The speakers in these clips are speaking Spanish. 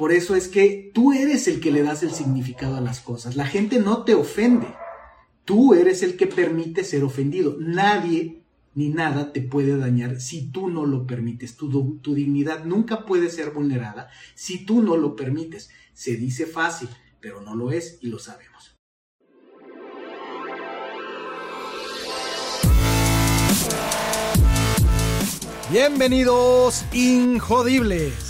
Por eso es que tú eres el que le das el significado a las cosas. La gente no te ofende. Tú eres el que permite ser ofendido. Nadie ni nada te puede dañar si tú no lo permites. Tu, tu dignidad nunca puede ser vulnerada si tú no lo permites. Se dice fácil, pero no lo es y lo sabemos. Bienvenidos, Injodibles.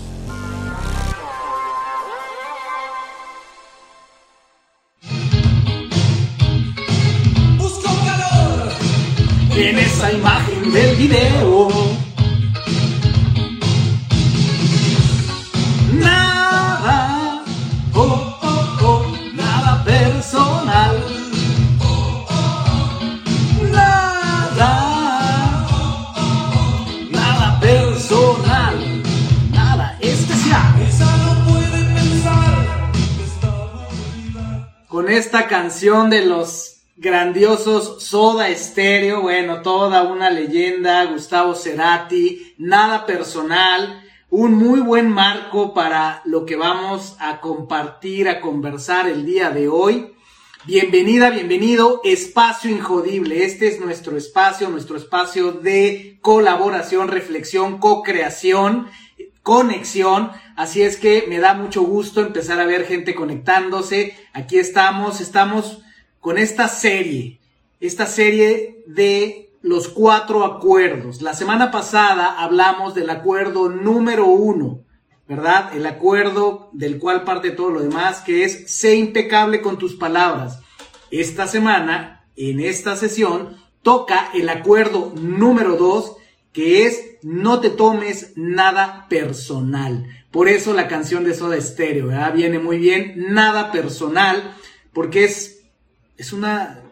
En esa imagen del video. Nada, oh, oh, oh, nada personal. Nada, nada personal, nada especial. Con esta canción de los grandiosos Soda Stereo, bueno, toda una leyenda, Gustavo Cerati, nada personal, un muy buen marco para lo que vamos a compartir, a conversar el día de hoy. Bienvenida, bienvenido, Espacio Injodible. Este es nuestro espacio, nuestro espacio de colaboración, reflexión, co-creación, conexión. Así es que me da mucho gusto empezar a ver gente conectándose. Aquí estamos, estamos con esta serie, esta serie de los cuatro acuerdos. La semana pasada hablamos del acuerdo número uno, ¿verdad? El acuerdo del cual parte todo lo demás, que es sé impecable con tus palabras. Esta semana, en esta sesión, toca el acuerdo número dos, que es no te tomes nada personal. Por eso la canción de Soda Stereo, ¿verdad? Viene muy bien, nada personal, porque es es una,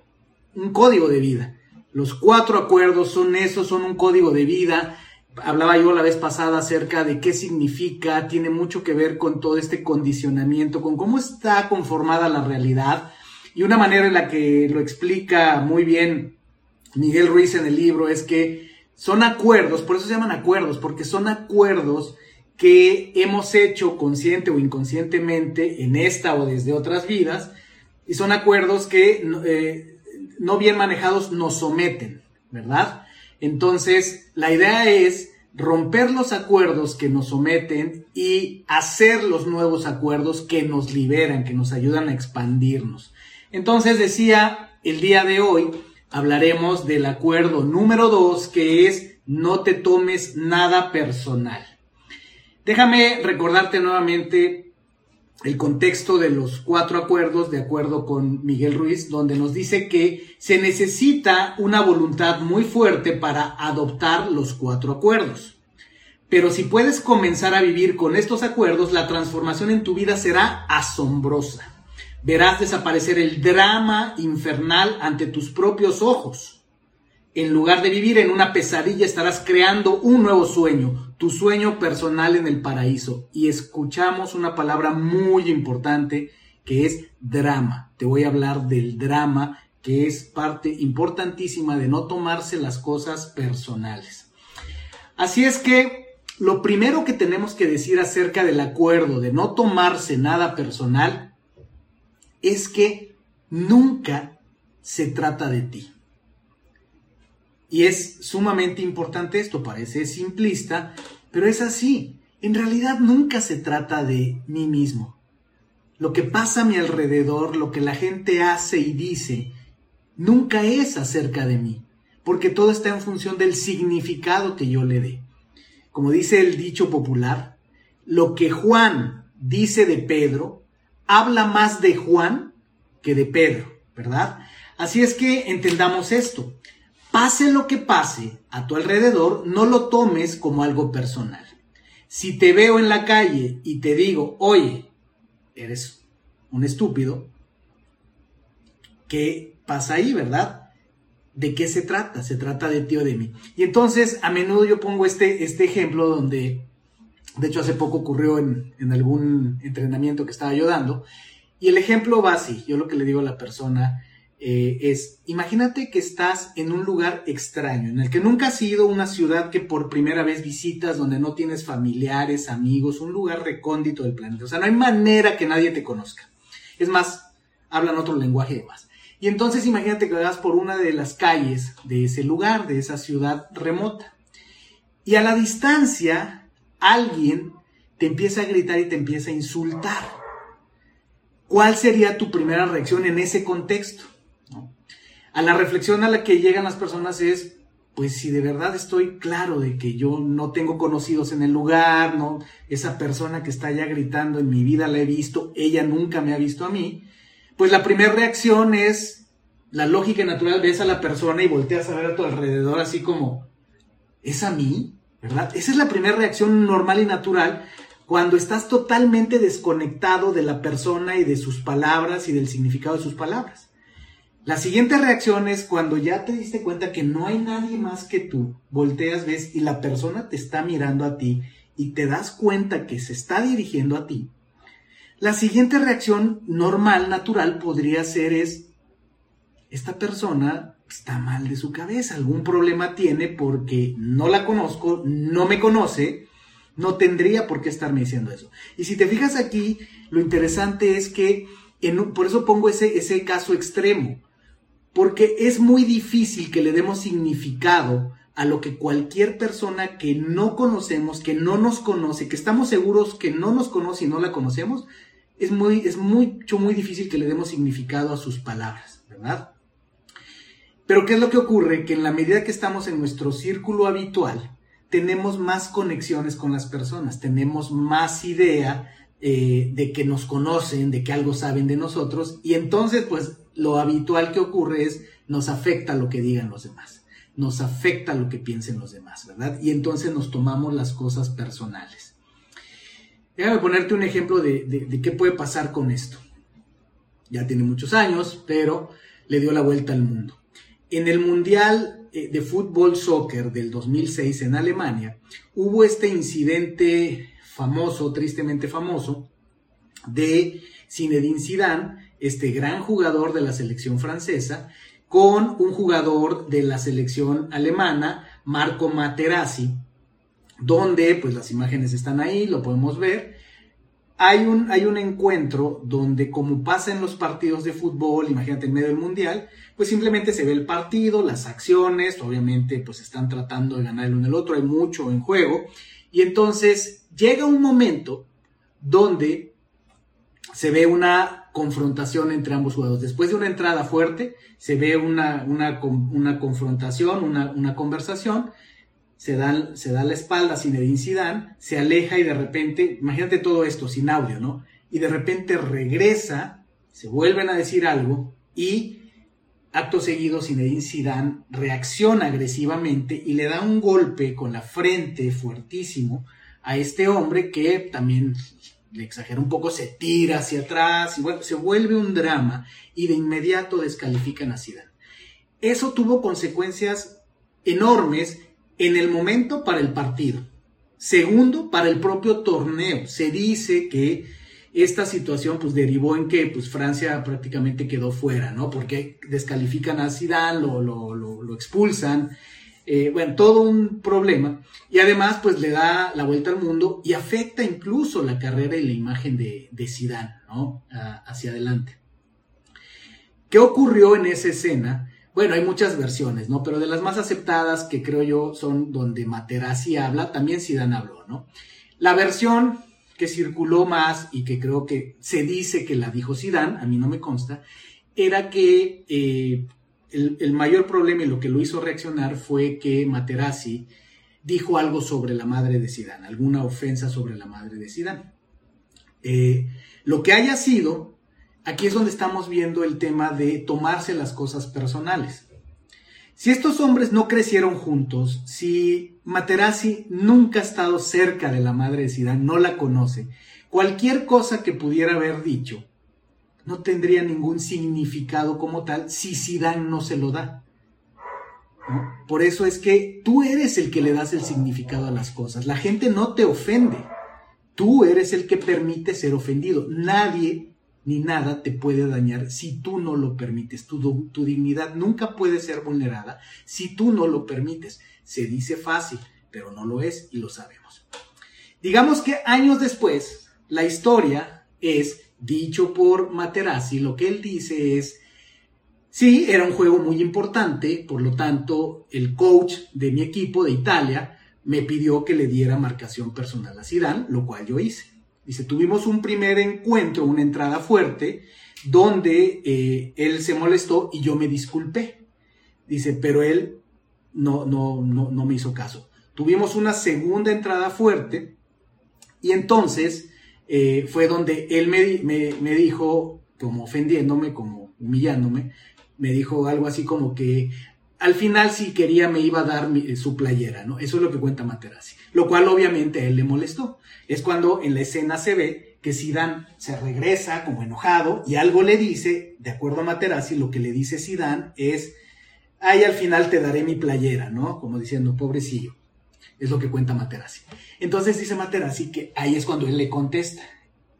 un código de vida. Los cuatro acuerdos son eso, son un código de vida. Hablaba yo la vez pasada acerca de qué significa, tiene mucho que ver con todo este condicionamiento, con cómo está conformada la realidad. Y una manera en la que lo explica muy bien Miguel Ruiz en el libro es que son acuerdos, por eso se llaman acuerdos, porque son acuerdos que hemos hecho consciente o inconscientemente en esta o desde otras vidas, y son acuerdos que eh, no bien manejados nos someten, ¿verdad? Entonces, la idea es romper los acuerdos que nos someten y hacer los nuevos acuerdos que nos liberan, que nos ayudan a expandirnos. Entonces, decía, el día de hoy hablaremos del acuerdo número dos, que es no te tomes nada personal. Déjame recordarte nuevamente el contexto de los cuatro acuerdos, de acuerdo con Miguel Ruiz, donde nos dice que se necesita una voluntad muy fuerte para adoptar los cuatro acuerdos. Pero si puedes comenzar a vivir con estos acuerdos, la transformación en tu vida será asombrosa. Verás desaparecer el drama infernal ante tus propios ojos en lugar de vivir en una pesadilla, estarás creando un nuevo sueño, tu sueño personal en el paraíso. Y escuchamos una palabra muy importante que es drama. Te voy a hablar del drama, que es parte importantísima de no tomarse las cosas personales. Así es que lo primero que tenemos que decir acerca del acuerdo de no tomarse nada personal es que nunca se trata de ti. Y es sumamente importante esto, parece simplista, pero es así. En realidad nunca se trata de mí mismo. Lo que pasa a mi alrededor, lo que la gente hace y dice, nunca es acerca de mí, porque todo está en función del significado que yo le dé. Como dice el dicho popular, lo que Juan dice de Pedro, habla más de Juan que de Pedro, ¿verdad? Así es que entendamos esto. Pase lo que pase a tu alrededor, no lo tomes como algo personal. Si te veo en la calle y te digo, oye, eres un estúpido, ¿qué pasa ahí, verdad? ¿De qué se trata? Se trata de ti o de mí. Y entonces, a menudo yo pongo este, este ejemplo donde, de hecho, hace poco ocurrió en, en algún entrenamiento que estaba yo dando, y el ejemplo va así, yo lo que le digo a la persona eh, es, imagínate que estás en un lugar extraño, en el que nunca has ido, una ciudad que por primera vez visitas, donde no tienes familiares, amigos, un lugar recóndito del planeta. O sea, no hay manera que nadie te conozca. Es más, hablan otro lenguaje de más. Y entonces imagínate que vas por una de las calles de ese lugar, de esa ciudad remota. Y a la distancia, alguien te empieza a gritar y te empieza a insultar. ¿Cuál sería tu primera reacción en ese contexto? A la reflexión a la que llegan las personas es, pues si de verdad estoy claro de que yo no tengo conocidos en el lugar, no, esa persona que está allá gritando en mi vida la he visto, ella nunca me ha visto a mí, pues la primera reacción es la lógica natural, ves a la persona y volteas a ver a tu alrededor así como, ¿es a mí? ¿Verdad? Esa es la primera reacción normal y natural cuando estás totalmente desconectado de la persona y de sus palabras y del significado de sus palabras. La siguiente reacción es cuando ya te diste cuenta que no hay nadie más que tú, volteas, ves y la persona te está mirando a ti y te das cuenta que se está dirigiendo a ti. La siguiente reacción normal, natural, podría ser es, esta persona está mal de su cabeza, algún problema tiene porque no la conozco, no me conoce, no tendría por qué estarme diciendo eso. Y si te fijas aquí, lo interesante es que, por eso pongo ese, ese caso extremo, porque es muy difícil que le demos significado a lo que cualquier persona que no conocemos, que no nos conoce, que estamos seguros que no nos conoce y no la conocemos, es, muy, es mucho, muy difícil que le demos significado a sus palabras, ¿verdad? Pero ¿qué es lo que ocurre? Que en la medida que estamos en nuestro círculo habitual, tenemos más conexiones con las personas, tenemos más idea eh, de que nos conocen, de que algo saben de nosotros, y entonces pues lo habitual que ocurre es nos afecta lo que digan los demás, nos afecta lo que piensen los demás, ¿verdad? Y entonces nos tomamos las cosas personales. Déjame ponerte un ejemplo de, de qué puede pasar con esto. Ya tiene muchos años, pero le dio la vuelta al mundo. En el Mundial eh, de fútbol soccer del 2006 en Alemania, hubo este incidente famoso, tristemente famoso, de Zinedine Zidane, este gran jugador de la selección francesa, con un jugador de la selección alemana, Marco Materazzi, donde pues las imágenes están ahí, lo podemos ver, hay un, hay un encuentro donde, como pasa en los partidos de fútbol, imagínate en medio del mundial, pues simplemente se ve el partido, las acciones, obviamente pues están tratando de ganar el uno el otro, hay mucho en juego, y entonces llega un momento donde se ve una confrontación entre ambos jugadores. Después de una entrada fuerte, se ve una, una, confrontación, una, una conversación, se da, se da la espalda sin Zidane, se aleja y de repente, imagínate todo esto sin audio, ¿no? Y de repente regresa, se vuelven a decir algo y acto seguido Zinedine Zidane reacciona agresivamente y le da un golpe con la frente fuertísimo a este hombre que también le exagera un poco, se tira hacia atrás y se vuelve un drama y de inmediato descalifican a Zidane. Eso tuvo consecuencias enormes en el momento para el partido. Segundo, para el propio torneo. Se dice que esta situación pues derivó en que pues Francia prácticamente quedó fuera, ¿no? Porque descalifican a Zidane, lo, lo, expulsan, eh, bueno, todo un problema. Y además pues le da la vuelta al mundo y afecta incluso la carrera y la imagen de, de Zidane, ¿no? hacia adelante. ¿Qué ocurrió en esa escena? Bueno, hay muchas versiones, ¿no? Pero de las más aceptadas que creo yo son donde Materazzi habla, también Zidane habló, ¿no? La versión que circuló más y que creo que se dice que la dijo Zidane, a mí no me consta, era que eh, el, mayor problema y lo que lo hizo reaccionar fue que Materazzi dijo algo sobre la madre de Zidane, alguna ofensa sobre la madre de Zidane. Eh, lo que haya sido, aquí es donde estamos viendo el tema de tomarse las cosas personales. Si estos hombres no crecieron juntos, si Materazzi nunca ha estado cerca de la madre de Zidane, no la conoce, cualquier cosa que pudiera haber dicho no tendría ningún significado como tal si Zidane no se lo da. Por eso es que tú eres el que le das el significado a las cosas. La gente no te ofende. Tú eres el que permite ser ofendido. Nadie ni nada te puede dañar si tú no lo permites. Tu, tu dignidad nunca puede ser vulnerada si tú no lo permites. Se dice fácil, pero no lo es y lo sabemos. Digamos que años después, la historia es dicho por Materazzi, lo que él dice es, sí, era un juego muy importante, por lo tanto, el coach de mi equipo de Italia me pidió que le diera marcación personal a Zidane, lo cual yo hice. Dice, tuvimos un primer encuentro, una entrada fuerte, donde eh, él se molestó y yo me disculpé. Dice, pero él no, no, no, no me hizo caso. Tuvimos una segunda entrada fuerte y entonces eh, fue donde él me, me, dijo, como ofendiéndome, como humillándome, me dijo algo así como que al final si quería me iba a dar su playera, ¿no? Eso es lo que cuenta Materazzi. Lo cual obviamente a él le molestó. Es cuando en la escena se ve que Sidán se regresa como enojado y algo le dice, de acuerdo a Materazzi, lo que le dice Sidán es, ay, al final te daré mi playera, ¿no? Como diciendo, pobrecillo. Es lo que cuenta Materazzi. Entonces dice Materazzi que ahí es cuando él le contesta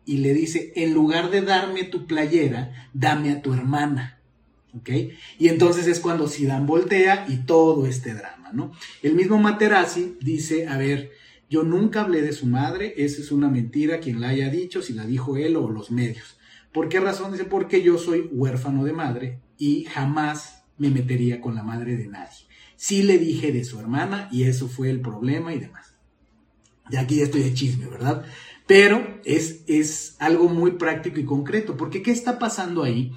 y le dice, en lugar de darme tu playera, dame a tu hermana. ¿Ok? Y entonces es cuando Sidán voltea y todo este drama, ¿no? El mismo Materazzi dice, a ver, yo nunca hablé de su madre, esa es una mentira, quien la haya dicho, si la dijo él o los medios. ¿Por qué razón? Dice, porque yo soy huérfano de madre y jamás me metería con la madre de nadie. Sí le dije de su hermana y eso fue el problema y demás. Y aquí ya estoy de chisme, ¿verdad? Pero es, es algo muy práctico y concreto, porque ¿qué está pasando ahí?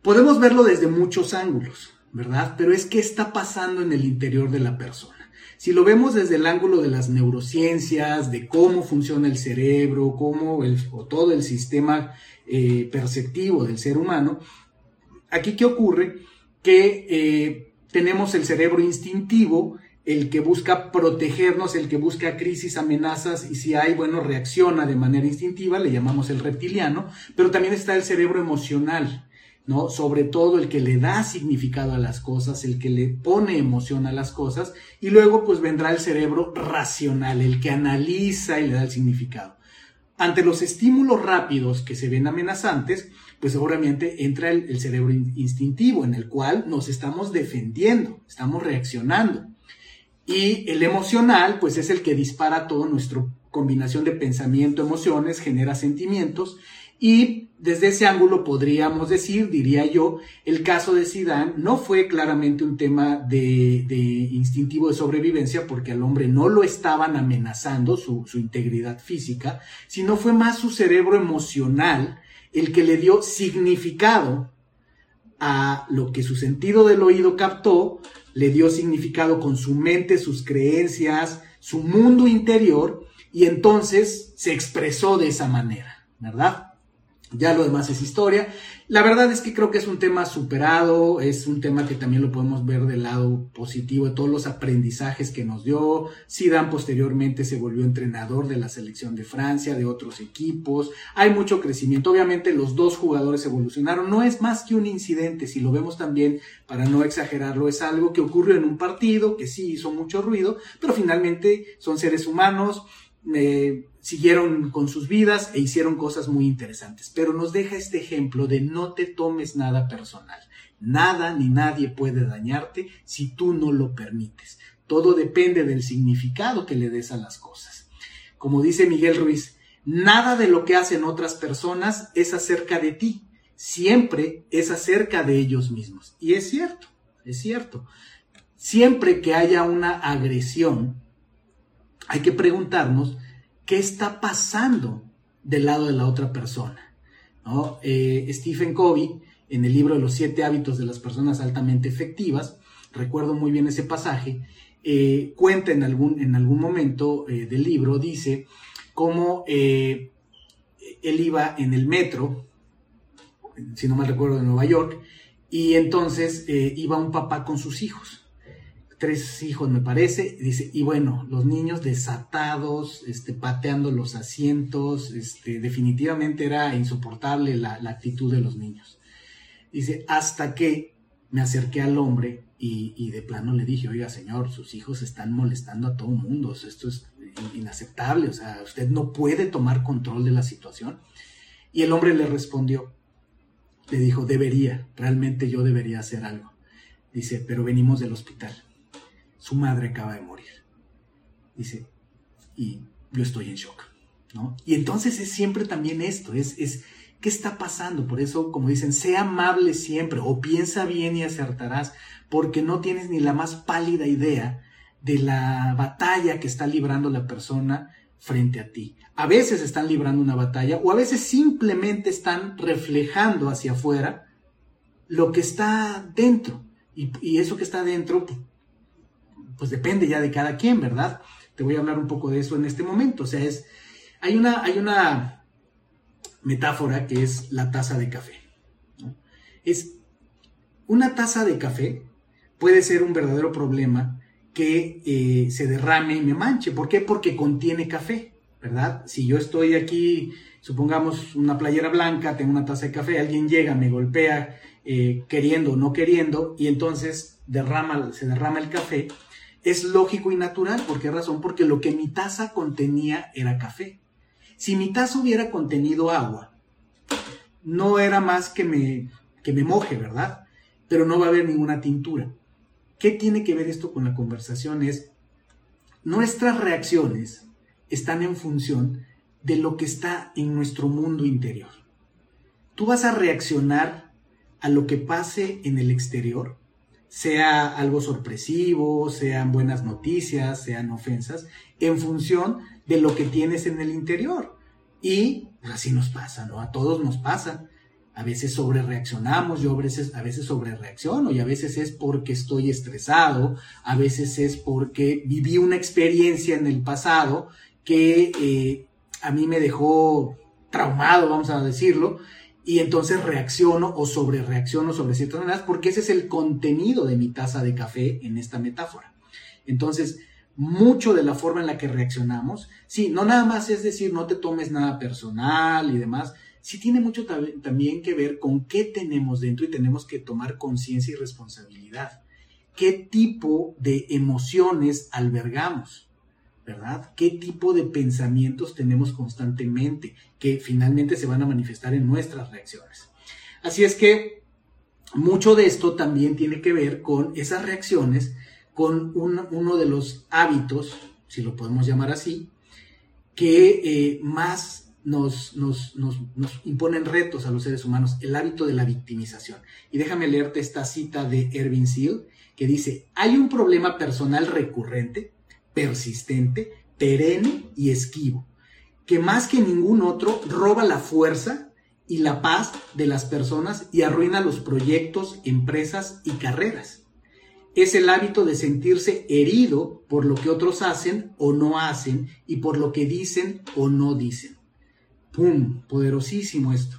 Podemos verlo desde muchos ángulos, ¿verdad? Pero es qué está pasando en el interior de la persona. Si lo vemos desde el ángulo de las neurociencias, de cómo funciona el cerebro, cómo el, o todo el sistema eh, perceptivo del ser humano, aquí qué ocurre? Que eh, tenemos el cerebro instintivo, el que busca protegernos, el que busca crisis, amenazas y si hay, bueno, reacciona de manera instintiva, le llamamos el reptiliano, pero también está el cerebro emocional, ¿no? Sobre todo el que le da significado a las cosas, el que le pone emoción a las cosas, y luego pues vendrá el cerebro racional, el que analiza y le da el significado. Ante los estímulos rápidos que se ven amenazantes, pues seguramente entra el, cerebro instintivo en el cual nos estamos defendiendo, estamos reaccionando. Y el emocional, pues es el que dispara todo nuestra combinación de pensamiento, emociones, genera sentimientos y desde ese ángulo podríamos decir, diría yo, el caso de Sidán no fue claramente un tema de, instintivo de sobrevivencia porque al hombre no lo estaban amenazando su, su integridad física, sino fue más su cerebro emocional el que le dio significado a lo que su sentido del oído captó, le dio significado con su mente, sus creencias, su mundo interior, y entonces se expresó de esa manera, ¿verdad? Ya lo demás es historia. La verdad es que creo que es un tema superado, es un tema que también lo podemos ver del lado positivo de todos los aprendizajes que nos dio. Zidane posteriormente se volvió entrenador de la selección de Francia, de otros equipos. Hay mucho crecimiento. Obviamente los dos jugadores evolucionaron. No es más que un incidente, si lo vemos también, para no exagerarlo, es algo que ocurrió en un partido, que sí hizo mucho ruido, pero finalmente son seres humanos. Eh, siguieron con sus vidas e hicieron cosas muy interesantes. Pero nos deja este ejemplo de no te tomes nada personal. Nada ni nadie puede dañarte si tú no lo permites. Todo depende del significado que le des a las cosas. Como dice Miguel Ruiz, nada de lo que hacen otras personas es acerca de ti. Siempre es acerca de ellos mismos. Y es cierto, es cierto. Siempre que haya una agresión, hay que preguntarnos qué está pasando del lado de la otra persona. Eh, Stephen Covey, en el libro de los siete hábitos de las personas altamente efectivas, recuerdo muy bien ese pasaje, eh, cuenta en algún, en algún momento eh, del libro, dice cómo él iba en el metro, si no mal recuerdo, de Nueva York, y entonces iba un papá con sus hijos tres hijos, me parece, dice, y bueno, los niños desatados, este, pateando los asientos, este, definitivamente era insoportable la, la actitud de los niños. Dice, hasta que me acerqué al hombre Y, de plano le dije, oiga señor, sus hijos están molestando a todo mundo, esto es inaceptable, o sea, usted no puede tomar control de la situación. Y el hombre le respondió, le dijo, debería, realmente yo debería hacer algo. Dice, pero venimos del hospital, su madre acaba de morir. Dice, y yo estoy en shock, ¿no? Y entonces es siempre también esto, es, es, ¿qué está pasando? Por eso, como dicen, sea amable siempre o piensa bien y acertarás, porque no tienes ni la más pálida idea de la batalla que está librando la persona frente a ti. A veces están librando una batalla o a veces simplemente están reflejando hacia afuera lo que está dentro. Y, eso que está dentro, pues, depende ya de cada quien, ¿verdad? Te voy a hablar un poco de eso en este momento. O sea, es, hay una, hay una metáfora que es la taza de café. Es una taza de café puede ser un verdadero problema que eh, se derrame y me manche. ¿Por qué? Porque contiene café, ¿verdad? Si yo estoy aquí, supongamos una playera blanca, tengo una taza de café, alguien llega, me golpea eh, queriendo o no queriendo, y entonces derrama, se derrama el café, es lógico y natural. ¿Por qué razón? Porque lo que mi taza contenía era café. Si mi taza hubiera contenido agua, no era más que me, que me moje, ¿verdad? Pero no va a haber ninguna tintura. ¿Qué tiene que ver esto con la conversación? Es nuestras reacciones están en función de lo que está en nuestro mundo interior. Tú vas a reaccionar a lo que pase en el exterior, sea algo sorpresivo, sean buenas noticias, sean ofensas, en función de lo que tienes en el interior. Y pues, así nos pasa, ¿no? A todos nos pasa a veces sobre reaccionamos, yo a veces, a veces sobre reacciono y a veces es porque estoy estresado, a veces es porque viví una experiencia en el pasado que eh, a mí me dejó traumado, vamos a decirlo, y entonces reacciono o sobre reacciono sobre ciertas maneras porque ese es el contenido de mi taza de café en esta metáfora. Entonces, mucho de la forma en la que reaccionamos, sí, no nada más es decir, no te tomes nada personal y demás, sí tiene mucho también que ver con qué tenemos dentro y tenemos que tomar conciencia y responsabilidad. ¿Qué tipo de emociones albergamos? ¿Verdad? ¿Qué tipo de pensamientos tenemos constantemente que finalmente se van a manifestar en nuestras reacciones? Así es que mucho de esto también tiene que ver con esas reacciones, con uno de los hábitos, si lo podemos llamar así, que eh, más nos, nos, imponen retos a los seres humanos, el hábito de la victimización. Y déjame leerte esta cita de Ervin Seal, que dice, hay un problema personal recurrente, persistente, perenne y esquivo, que más que ningún otro roba la fuerza y la paz de las personas y arruina los proyectos, empresas y carreras. Es el hábito de sentirse herido por lo que otros hacen o no hacen y por lo que dicen o no dicen. ¡Pum! Poderosísimo esto.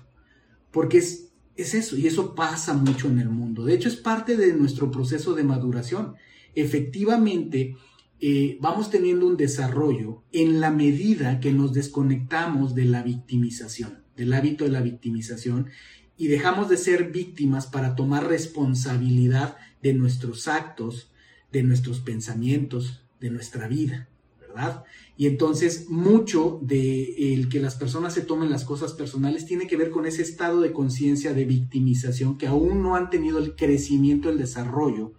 Porque es, es eso, y eso pasa mucho en el mundo. De hecho, es parte de nuestro proceso de maduración. Efectivamente, eh, vamos teniendo un desarrollo en la medida que nos desconectamos de la victimización, del hábito de la victimización, y dejamos de ser víctimas para tomar responsabilidad de nuestros actos, de nuestros pensamientos, de nuestra vida, ¿verdad? Y entonces mucho de el que las personas se tomen las cosas personales tiene que ver con ese estado de conciencia de victimización que aún no han tenido el crecimiento, el desarrollo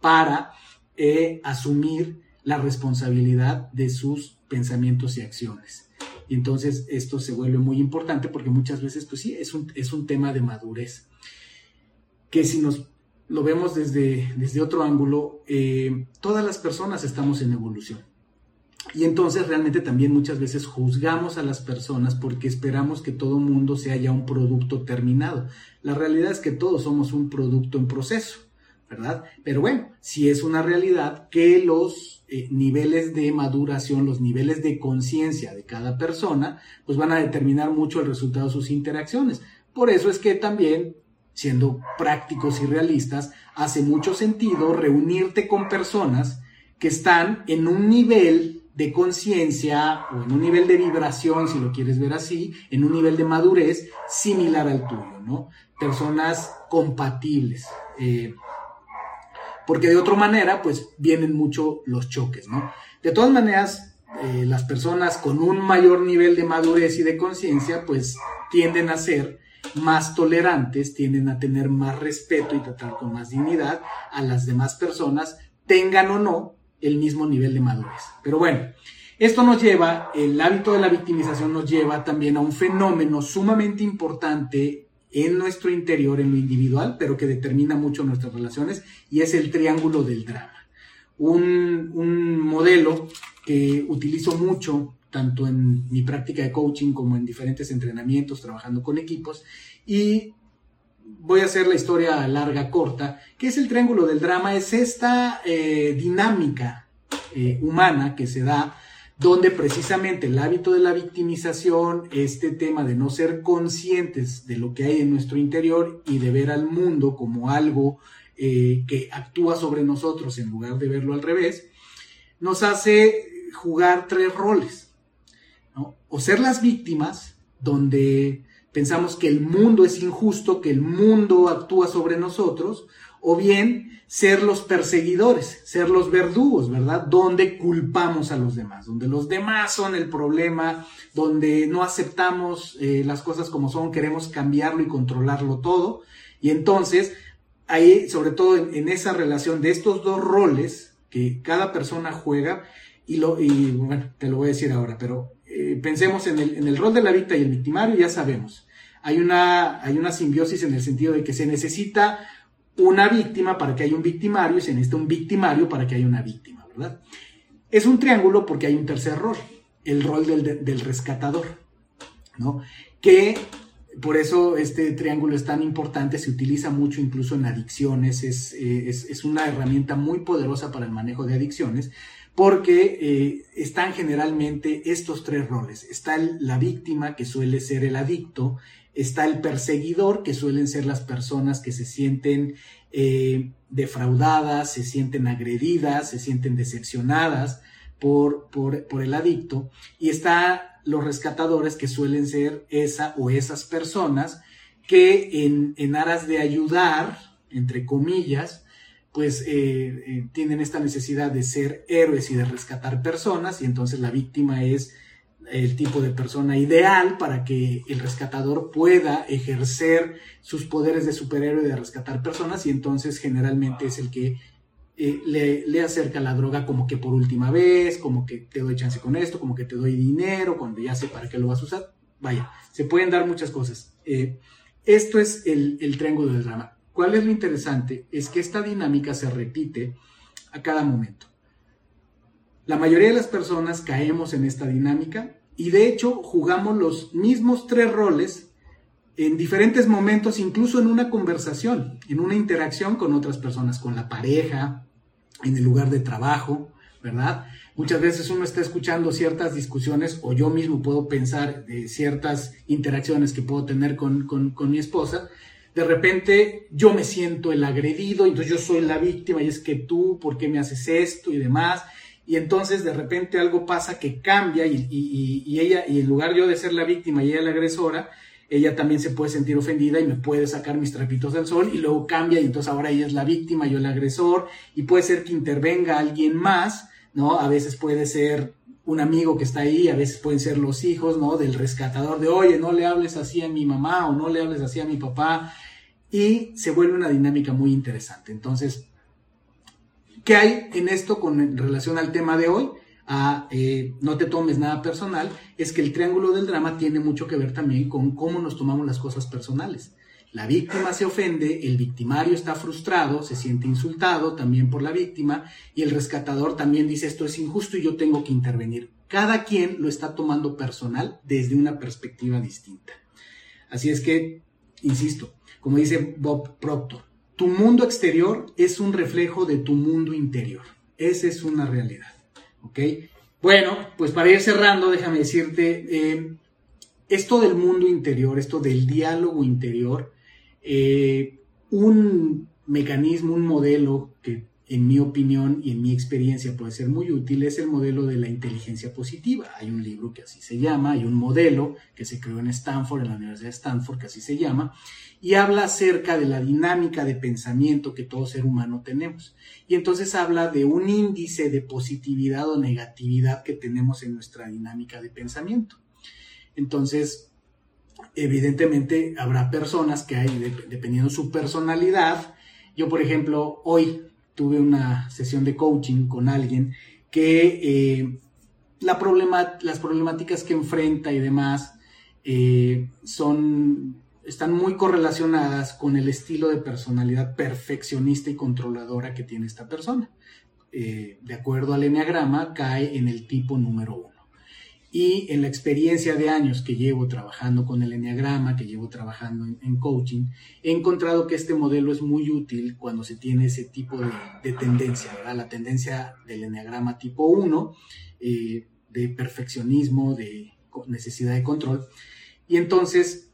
para eh, asumir la responsabilidad de sus pensamientos y acciones. Y entonces esto se vuelve muy importante porque muchas veces, pues sí, es un, es un tema de madurez. Que si nos lo vemos desde, desde otro ángulo, eh, todas las personas estamos en evolución y entonces realmente también muchas veces juzgamos a las personas porque esperamos que todo mundo sea ya un producto terminado. La realidad es que todos somos un producto en proceso, ¿verdad? Pero bueno, si es una realidad que los eh, niveles de maduración, los niveles de conciencia de cada persona, pues van a determinar mucho el resultado de sus interacciones. Por eso es que también, siendo prácticos y realistas, hace mucho sentido reunirte con personas que están en un nivel de conciencia o en un nivel de vibración, si lo quieres ver así, en un nivel de madurez similar al tuyo, ¿no? Personas compatibles. Eh, porque de otra manera, pues vienen mucho los choques, ¿no? De todas maneras, eh, las personas con un mayor nivel de madurez y de conciencia, pues tienden a ser más tolerantes, tienden a tener más respeto y tratar con más dignidad a las demás personas, tengan o no el mismo nivel de madurez. Pero bueno, esto nos lleva, el hábito de la victimización nos lleva también a un fenómeno sumamente importante en nuestro interior, en lo individual, pero que determina mucho nuestras relaciones, y es el triángulo del drama. Un, un modelo que utilizo mucho tanto en mi práctica de coaching como en diferentes entrenamientos, trabajando con equipos. Y voy a hacer la historia larga, corta, que es el triángulo del drama, es esta eh, dinámica eh, humana que se da donde precisamente el hábito de la victimización, este tema de no ser conscientes de lo que hay en nuestro interior y de ver al mundo como algo eh, que actúa sobre nosotros en lugar de verlo al revés, nos hace jugar tres roles. O ser las víctimas, donde pensamos que el mundo es injusto, que el mundo actúa sobre nosotros, o bien ser los perseguidores, ser los verdugos, ¿verdad? Donde culpamos a los demás, donde los demás son el problema, donde no aceptamos eh, las cosas como son, queremos cambiarlo y controlarlo todo. Y entonces, ahí, sobre todo en esa relación de estos dos roles que cada persona juega, y, lo, y bueno, te lo voy a decir ahora, pero eh, pensemos en el, en el, rol de la víctima y el victimario, ya sabemos. Hay una, hay una simbiosis en el sentido de que se necesita una víctima para que haya un victimario y se necesita un victimario para que haya una víctima, ¿verdad? Es un triángulo porque hay un tercer rol, el rol del, del rescatador, ¿no? Que por eso este triángulo es tan importante, se utiliza mucho incluso en adicciones, es, eh, es, es, una herramienta muy poderosa para el manejo de adicciones, porque eh, están generalmente estos tres roles. Está la víctima, que suele ser el adicto, está el perseguidor, que suelen ser las personas que se sienten eh, defraudadas, se sienten agredidas, se sienten decepcionadas por, por, el adicto, y está los rescatadores, que suelen ser esa o esas personas que en, en aras de ayudar, entre comillas, pues eh, eh, tienen esta necesidad de ser héroes y de rescatar personas y entonces la víctima es el tipo de persona ideal para que el rescatador pueda ejercer sus poderes de superhéroe de rescatar personas y entonces generalmente es el que eh, le, le, acerca la droga como que por última vez, como que te doy chance con esto, como que te doy dinero, cuando ya sé para qué lo vas a usar. Vaya, se pueden dar muchas cosas. esto es el, el triángulo del drama. ¿Cuál es lo interesante? Es que esta dinámica se repite a cada momento. La mayoría de las personas caemos en esta dinámica y de hecho jugamos los mismos tres roles en diferentes momentos, incluso en una conversación, en una interacción con otras personas, con la pareja, en el lugar de trabajo, ¿verdad? Muchas veces uno está escuchando ciertas discusiones o yo mismo puedo pensar de ciertas interacciones que puedo tener con, con mi esposa de repente yo me siento el agredido, entonces yo soy la víctima y es que tú, ¿por qué me haces esto y demás? Y entonces de repente algo pasa que cambia y, ella, y en lugar yo de ser la víctima y ella la agresora, ella también se puede sentir ofendida y me puede sacar mis trapitos del sol y luego cambia y entonces ahora ella es la víctima, yo el agresor y puede ser que intervenga alguien más, ¿no? A veces puede ser un amigo que está ahí, a veces pueden ser los hijos, ¿no? Del rescatador de, oye, no le hables así a mi mamá o no le hables así a mi papá, y se vuelve una dinámica muy interesante. Entonces, ¿qué hay en esto con relación al tema de hoy? Eh, no te tomes nada personal, es que el triángulo del drama tiene mucho que ver también con cómo nos tomamos las cosas personales. La víctima se ofende, el victimario está frustrado, se siente insultado también por la víctima y el rescatador también dice esto es injusto y yo tengo que intervenir. Cada quien lo está tomando personal desde una perspectiva distinta. Así es que, insisto, como dice Bob Proctor, tu mundo exterior es un reflejo de tu mundo interior. Esa es una realidad. ¿Ok? Bueno, pues para ir cerrando, déjame decirte, eh, esto del mundo interior, esto del diálogo interior, eh, un mecanismo, un modelo que en mi opinión y en mi experiencia puede ser muy útil es el modelo de la inteligencia positiva. Hay un libro que así se llama, hay un modelo que se creó en Stanford, en la Universidad de Stanford, que así se llama, y habla acerca de la dinámica de pensamiento que todo ser humano tenemos. Y entonces habla de un índice de positividad o negatividad que tenemos en nuestra dinámica de pensamiento. Entonces, evidentemente habrá personas que hay, dependiendo de su personalidad, yo por ejemplo, hoy tuve una sesión de coaching con alguien que eh, la las problemáticas que enfrenta y demás eh, son, están muy correlacionadas con el estilo de personalidad perfeccionista y controladora que tiene esta persona. Eh, de acuerdo al enneagrama, cae en el tipo número uno. Y en la experiencia de años que llevo trabajando con el Enneagrama, que llevo trabajando en, coaching, he encontrado que este modelo es muy útil cuando se tiene ese tipo de, tendencia, ¿verdad? La tendencia del Enneagrama tipo 1, eh, de perfeccionismo, de necesidad de control. Y entonces,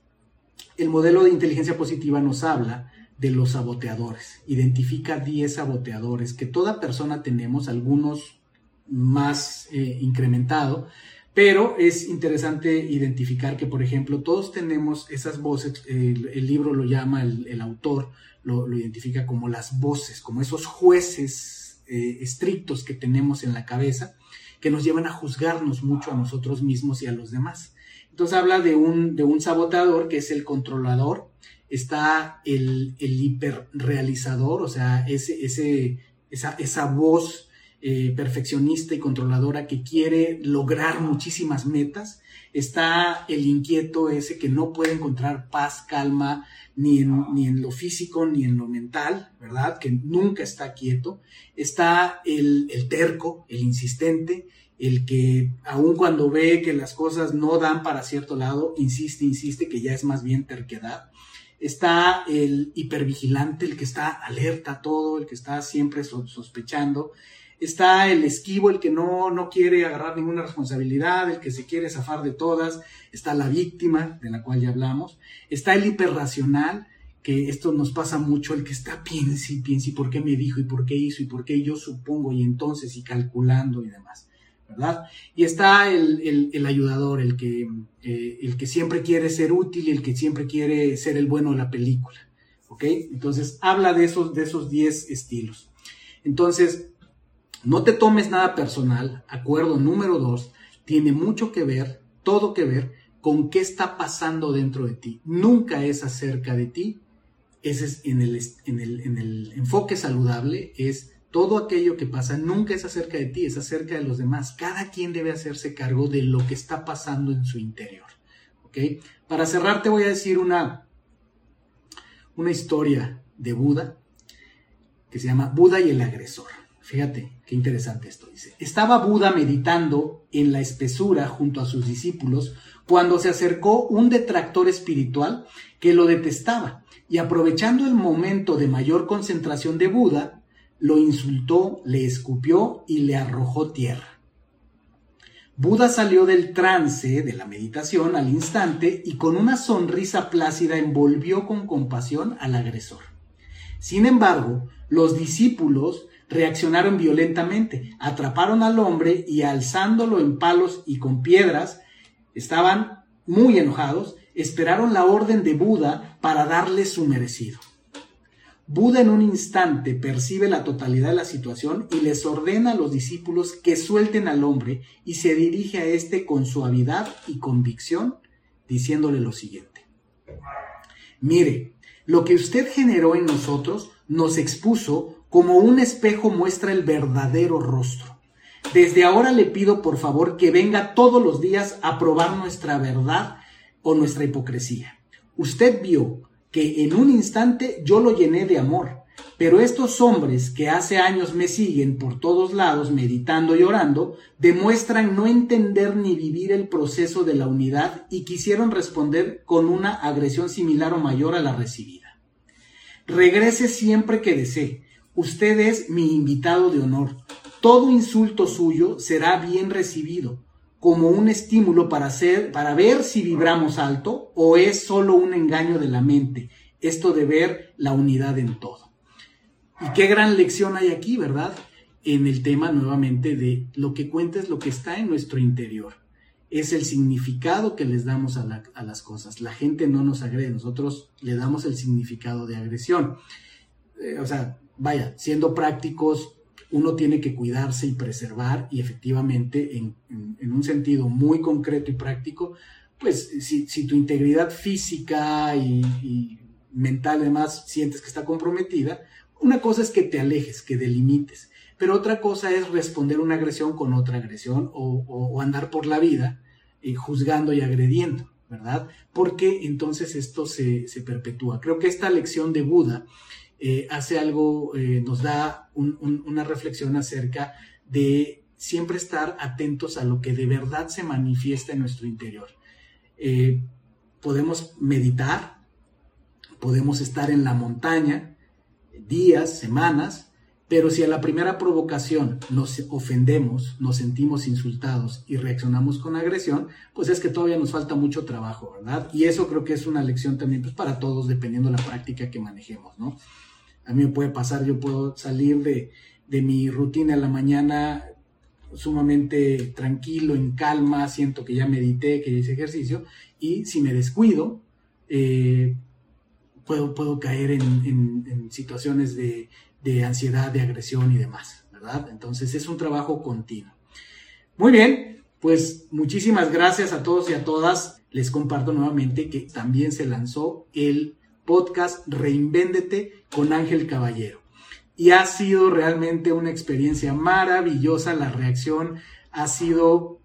el modelo de inteligencia positiva nos habla de los saboteadores. Identifica 10 saboteadores que toda persona tenemos, algunos más eh, incrementado, pero es interesante identificar que, por ejemplo, todos tenemos esas voces, el, libro lo llama, el, autor lo, identifica como las voces, como esos jueces eh, estrictos que tenemos en la cabeza, que nos llevan a juzgarnos mucho a nosotros mismos y a los demás. Entonces habla de un, de un saboteador que es el controlador, está el, el hiperrealizador, o sea, ese, ese, esa, esa voz eh, perfeccionista y controladora que quiere lograr muchísimas metas. Está el inquieto ese que no puede encontrar paz, calma, ni en, ni en lo físico ni en lo mental, ¿verdad? Que nunca está quieto. Está el, el terco, el insistente, el que aun cuando ve que las cosas no dan para cierto lado, insiste, insiste, que ya es más bien terquedad. Está el hipervigilante, el que está alerta a todo, el que está siempre sospechando. Está el esquivo, el que no, no quiere agarrar ninguna responsabilidad, el que se quiere zafar de todas, está la víctima, de la cual ya hablamos, está el hiperracional, que esto nos pasa mucho, el que está piensa y piensa y por qué me dijo y por qué hizo y por qué yo supongo y entonces y calculando y demás, Y está el, el, ayudador, el que, eh, el que siempre quiere ser útil el que siempre quiere ser el bueno de la película, ¿ok? Entonces habla de esos, de esos 10 estilos. Entonces, no te tomes nada personal. Acuerdo número dos, tiene mucho que ver, todo que ver con qué está pasando dentro de ti. Nunca es acerca de ti. Ese es en el, en el, en el enfoque saludable, es todo aquello que pasa nunca es acerca de ti, es acerca de los demás. Cada quien debe hacerse cargo de lo que está pasando en su interior. ¿Ok? Para cerrar te voy a decir una, una historia de Buda que se llama Buda y el agresor. Fíjate, qué interesante esto dice. Estaba Buda meditando en la espesura junto a sus discípulos cuando se acercó un detractor espiritual que lo detestaba y aprovechando el momento de mayor concentración de Buda, lo insultó, le escupió y le arrojó tierra. Buda salió del trance de la meditación al instante y con una sonrisa plácida envolvió con compasión al agresor. Sin embargo, los discípulos reaccionaron violentamente, atraparon al hombre y alzándolo en palos y con piedras, estaban muy enojados, esperaron la orden de Buda para darle su merecido. Buda en un instante percibe la totalidad de la situación y les ordena a los discípulos que suelten al hombre y se dirige a éste con suavidad y convicción, diciéndole lo siguiente. Mire, lo que usted generó en nosotros nos expuso como un espejo muestra el verdadero rostro. Desde ahora le pido por favor que venga todos los días a probar nuestra verdad o nuestra hipocresía. Usted vio que en un instante yo lo llené de amor, pero estos hombres que hace años me siguen por todos lados meditando y orando, demuestran no entender ni vivir el proceso de la unidad y quisieron responder con una agresión similar o mayor a la recibida. Regrese siempre que desee. Usted es mi invitado de honor. Todo insulto suyo será bien recibido, como un estímulo para, hacer, para ver si vibramos alto o es solo un engaño de la mente, esto de ver la unidad en todo. Y qué gran lección hay aquí, ¿verdad? En el tema nuevamente de lo que cuenta es lo que está en nuestro interior. Es el significado que les damos a, las cosas. La gente no nos agrede, nosotros le damos el significado de agresión. Eh, o sea, vaya, siendo prácticos, uno tiene que cuidarse y preservar y efectivamente en, un sentido muy concreto y práctico, pues si, tu integridad física y, mental además sientes que está comprometida, una cosa es que te alejes, que delimites, pero otra cosa es responder una agresión con otra agresión o, andar por la vida eh, juzgando y agrediendo, ¿verdad? Porque entonces esto se, se perpetúa. Creo que esta lección de Buda eh, hace algo, eh, nos da una reflexión acerca de siempre estar atentos a lo que de verdad se manifiesta en nuestro interior. Eh, podemos meditar, podemos estar en la montaña días, semanas, pero si a la primera provocación nos ofendemos, nos sentimos insultados y reaccionamos con agresión, pues es que todavía nos falta mucho trabajo, ¿verdad? Y eso creo que es una lección también pues, para todos, dependiendo de la práctica que manejemos, ¿no? A mí me puede pasar, yo puedo salir de, mi rutina a la mañana sumamente tranquilo, en calma, siento que ya medité, que ya hice ejercicio, y si me descuido, eh, puedo, puedo caer en, situaciones de, de, ansiedad, de agresión y demás, ¿verdad? Entonces es un trabajo continuo. Muy bien, pues muchísimas gracias a todos y a todas. Les comparto nuevamente que también se lanzó el podcast Reinvéndete con Ángel Caballero. Y ha sido realmente una experiencia maravillosa. La reacción ha sido,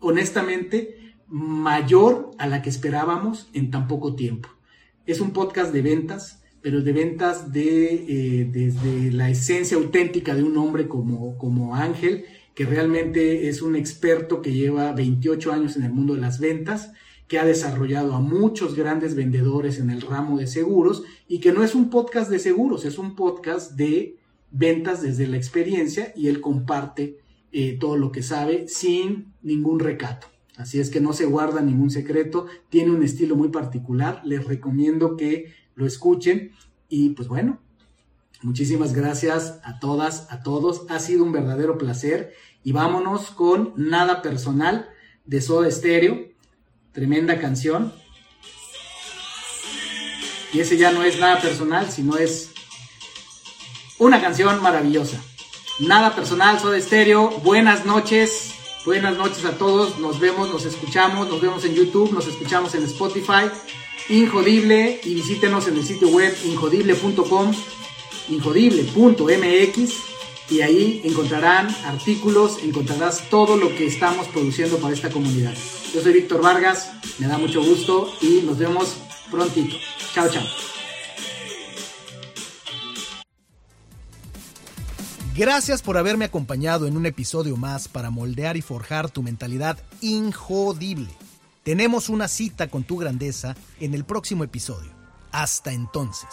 honestamente, mayor a la que esperábamos en tan poco tiempo. Es un podcast de ventas, pero de ventas de, eh, desde la esencia auténtica de un hombre como, como Ángel, que realmente es un experto que lleva 28 años en el mundo de las ventas que ha desarrollado a muchos grandes vendedores en el ramo de seguros y que no es un podcast de seguros, es un podcast de ventas desde la experiencia y él comparte eh, todo lo que sabe sin ningún recato. Así es que no se guarda ningún secreto, tiene un estilo muy particular, les recomiendo que lo escuchen y pues bueno, muchísimas gracias a todas, a todos, ha sido un verdadero placer y vámonos con Nada Personal de Soda Stereo Tremenda canción. Y ese ya no es nada personal, sino es una canción maravillosa. Nada personal, Soda Estéreo. Buenas noches. Buenas noches a todos. Nos vemos, nos escuchamos, nos vemos en YouTube, nos escuchamos en Spotify. Injodible y visítenos en el sitio web injodible.com, injodible.mx y ahí encontrarán artículos, encontrarás todo lo que estamos produciendo para esta comunidad. Yo soy Víctor Vargas, me da mucho gusto y nos vemos prontito. Chao, chao. Gracias por haberme acompañado en un episodio más para moldear y forjar tu mentalidad injodible. Tenemos una cita con tu grandeza en el próximo episodio. Hasta entonces.